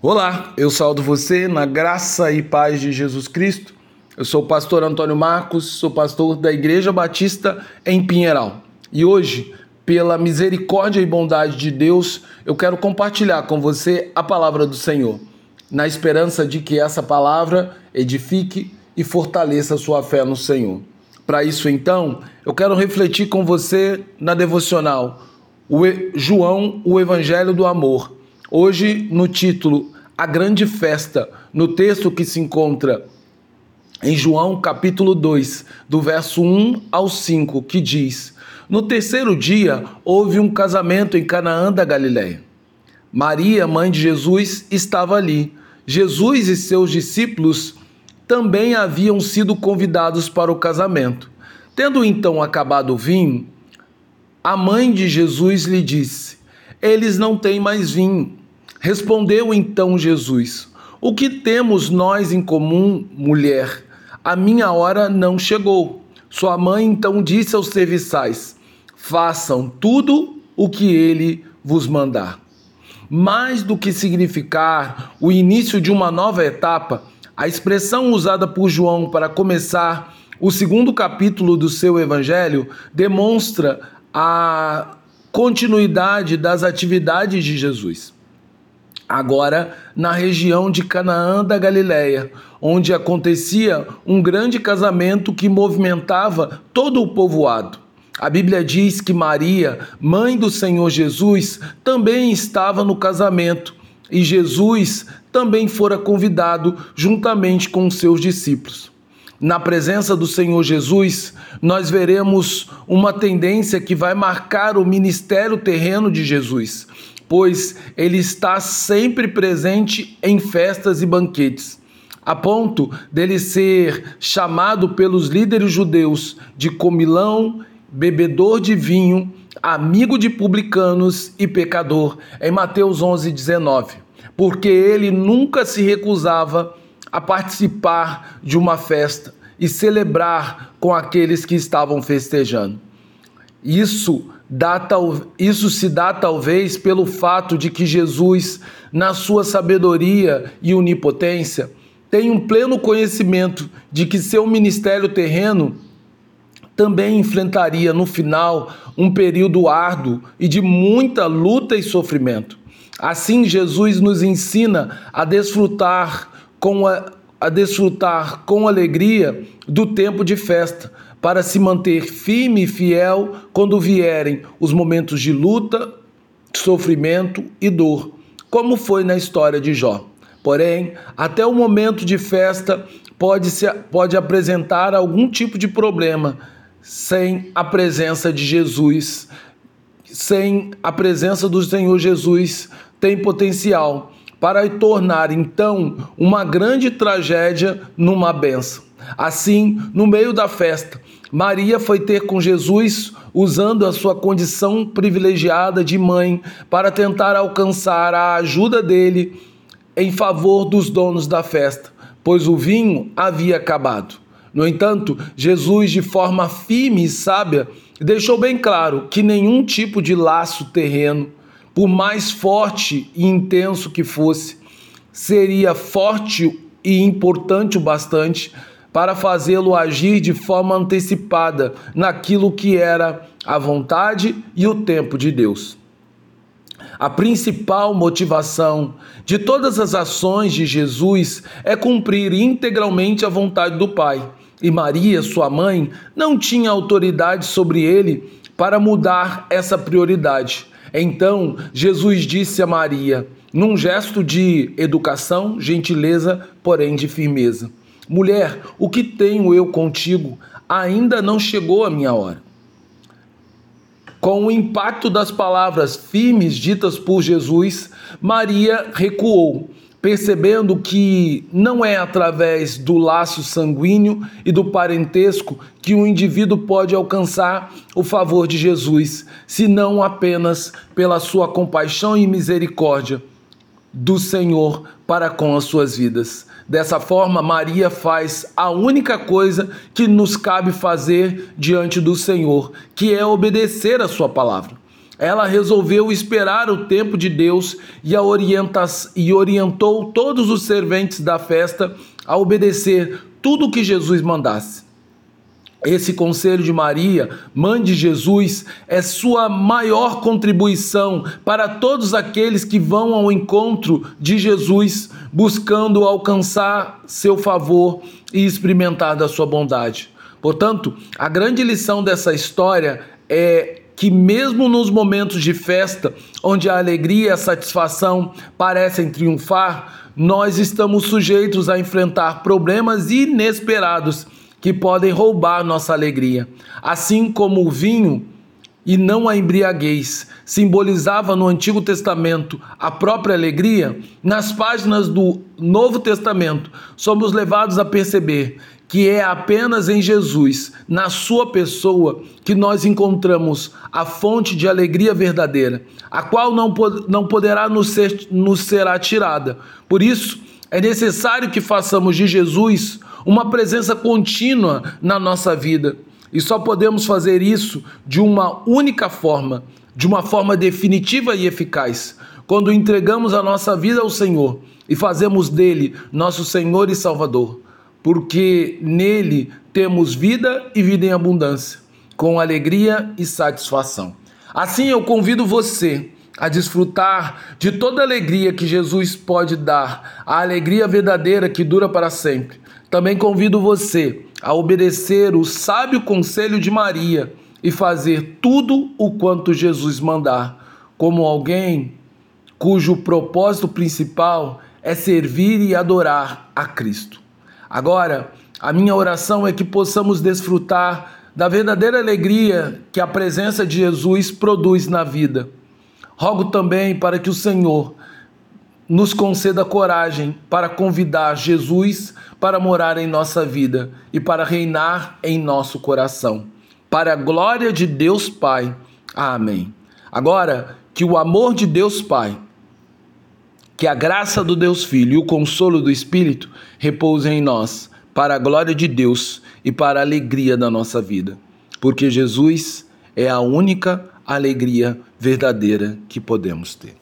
Olá, eu saldo você na graça e paz de Jesus Cristo. Eu sou o pastor Antônio Marcos, sou pastor da Igreja Batista em Pinheiral. E hoje, pela misericórdia e bondade de Deus, eu quero compartilhar com você a palavra do Senhor, na esperança de que essa palavra edifique e fortaleça a sua fé no Senhor. Para isso, então, eu quero refletir com você na devocional o João, o Evangelho do Amor Hoje, no título A Grande Festa, no texto que se encontra em João capítulo 2, do verso 1 ao 5, que diz: No terceiro dia houve um casamento em Canaã da Galiléia. Maria, mãe de Jesus, estava ali. Jesus e seus discípulos também haviam sido convidados para o casamento. Tendo então acabado o vinho, a mãe de Jesus lhe disse: Eles não têm mais vinho. Respondeu então Jesus: O que temos nós em comum, mulher? A minha hora não chegou. Sua mãe então disse aos serviçais: Façam tudo o que ele vos mandar. Mais do que significar o início de uma nova etapa, a expressão usada por João para começar o segundo capítulo do seu evangelho demonstra a continuidade das atividades de Jesus agora na região de Canaã da Galiléia, onde acontecia um grande casamento que movimentava todo o povoado. A Bíblia diz que Maria, mãe do Senhor Jesus, também estava no casamento e Jesus também fora convidado juntamente com os seus discípulos. Na presença do Senhor Jesus, nós veremos uma tendência que vai marcar o ministério terreno de Jesus pois ele está sempre presente em festas e banquetes, a ponto dele ser chamado pelos líderes judeus de comilão, bebedor de vinho, amigo de publicanos e pecador, em Mateus 11, 19, porque ele nunca se recusava a participar de uma festa e celebrar com aqueles que estavam festejando. Isso dá, isso se dá talvez pelo fato de que Jesus, na sua sabedoria e onipotência, tem um pleno conhecimento de que seu ministério terreno também enfrentaria no final um período árduo e de muita luta e sofrimento. Assim, Jesus nos ensina a desfrutar com a, a desfrutar com alegria do tempo de festa, para se manter firme e fiel quando vierem os momentos de luta, sofrimento e dor, como foi na história de Jó. Porém, até o momento de festa pode, se, pode apresentar algum tipo de problema sem a presença de Jesus. Sem a presença do Senhor Jesus, tem potencial para tornar então uma grande tragédia numa benção. Assim, no meio da festa, Maria foi ter com Jesus usando a sua condição privilegiada de mãe para tentar alcançar a ajuda dele em favor dos donos da festa, pois o vinho havia acabado. No entanto, Jesus, de forma firme e sábia, deixou bem claro que nenhum tipo de laço terreno, por mais forte e intenso que fosse, seria forte e importante o bastante para fazê-lo agir de forma antecipada naquilo que era a vontade e o tempo de Deus. A principal motivação de todas as ações de Jesus é cumprir integralmente a vontade do Pai. E Maria, sua mãe, não tinha autoridade sobre ele para mudar essa prioridade. Então, Jesus disse a Maria, num gesto de educação, gentileza, porém de firmeza: Mulher, o que tenho eu contigo? Ainda não chegou a minha hora. Com o impacto das palavras firmes ditas por Jesus, Maria recuou, percebendo que não é através do laço sanguíneo e do parentesco que um indivíduo pode alcançar o favor de Jesus, senão apenas pela sua compaixão e misericórdia do Senhor para com as suas vidas. Dessa forma, Maria faz a única coisa que nos cabe fazer diante do Senhor, que é obedecer a Sua palavra. Ela resolveu esperar o tempo de Deus e, a orienta e orientou todos os serventes da festa a obedecer tudo o que Jesus mandasse. Esse conselho de Maria, mãe de Jesus, é sua maior contribuição para todos aqueles que vão ao encontro de Jesus, buscando alcançar seu favor e experimentar da sua bondade. Portanto, a grande lição dessa história é que, mesmo nos momentos de festa, onde a alegria e a satisfação parecem triunfar, nós estamos sujeitos a enfrentar problemas inesperados que podem roubar nossa alegria. Assim como o vinho e não a embriaguez simbolizava no Antigo Testamento a própria alegria, nas páginas do Novo Testamento somos levados a perceber que é apenas em Jesus, na sua pessoa, que nós encontramos a fonte de alegria verdadeira, a qual não, não poderá nos ser, nos será tirada. Por isso, é necessário que façamos de Jesus uma presença contínua na nossa vida. E só podemos fazer isso de uma única forma, de uma forma definitiva e eficaz, quando entregamos a nossa vida ao Senhor e fazemos dele nosso Senhor e Salvador porque nele temos vida e vida em abundância, com alegria e satisfação. Assim eu convido você a desfrutar de toda a alegria que Jesus pode dar, a alegria verdadeira que dura para sempre. Também convido você a obedecer o sábio conselho de Maria e fazer tudo o quanto Jesus mandar, como alguém cujo propósito principal é servir e adorar a Cristo. Agora, a minha oração é que possamos desfrutar da verdadeira alegria que a presença de Jesus produz na vida. Rogo também para que o Senhor nos conceda coragem para convidar Jesus para morar em nossa vida e para reinar em nosso coração. Para a glória de Deus Pai. Amém. Agora, que o amor de Deus Pai que a graça do Deus Filho e o consolo do Espírito repousem em nós, para a glória de Deus e para a alegria da nossa vida. Porque Jesus é a única alegria verdadeira que podemos ter.